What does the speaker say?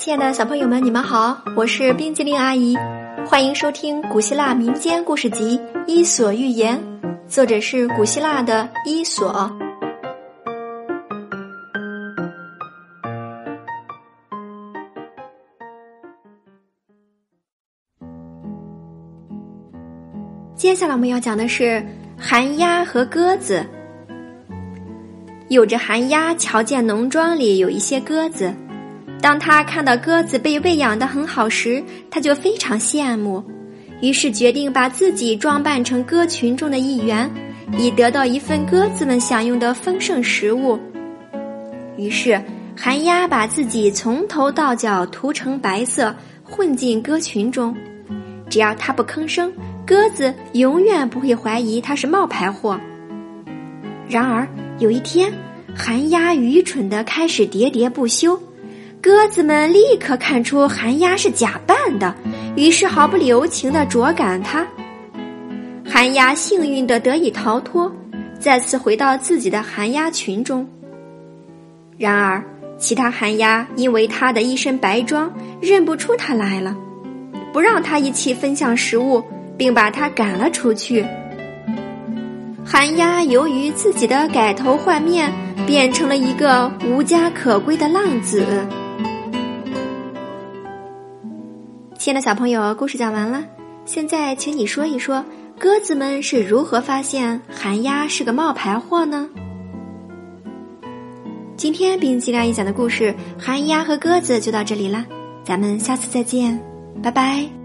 亲爱的小朋友们，你们好，我是冰激凌阿姨，欢迎收听古希腊民间故事集《伊索寓言》，作者是古希腊的伊索。接下来我们要讲的是寒鸦和鸽子。有着寒鸦瞧见农庄里有一些鸽子。当他看到鸽子被喂养的很好时，他就非常羡慕，于是决定把自己装扮成鸽群中的一员，以得到一份鸽子们享用的丰盛食物。于是，寒鸦把自己从头到脚涂成白色，混进鸽群中。只要他不吭声，鸽子永远不会怀疑他是冒牌货。然而，有一天，寒鸦愚蠢的开始喋喋不休。鸽子们立刻看出寒鸦是假扮的，于是毫不留情地啄赶它。寒鸦幸运地得以逃脱，再次回到自己的寒鸦群中。然而，其他寒鸦因为它的一身白装，认不出它来了，不让它一起分享食物，并把它赶了出去。寒鸦由于自己的改头换面，变成了一个无家可归的浪子。亲爱的小朋友，故事讲完了。现在，请你说一说，鸽子们是如何发现寒鸦是个冒牌货呢？今天冰激凌阿姨讲的故事《寒鸦和鸽子》就到这里了，咱们下次再见，拜拜。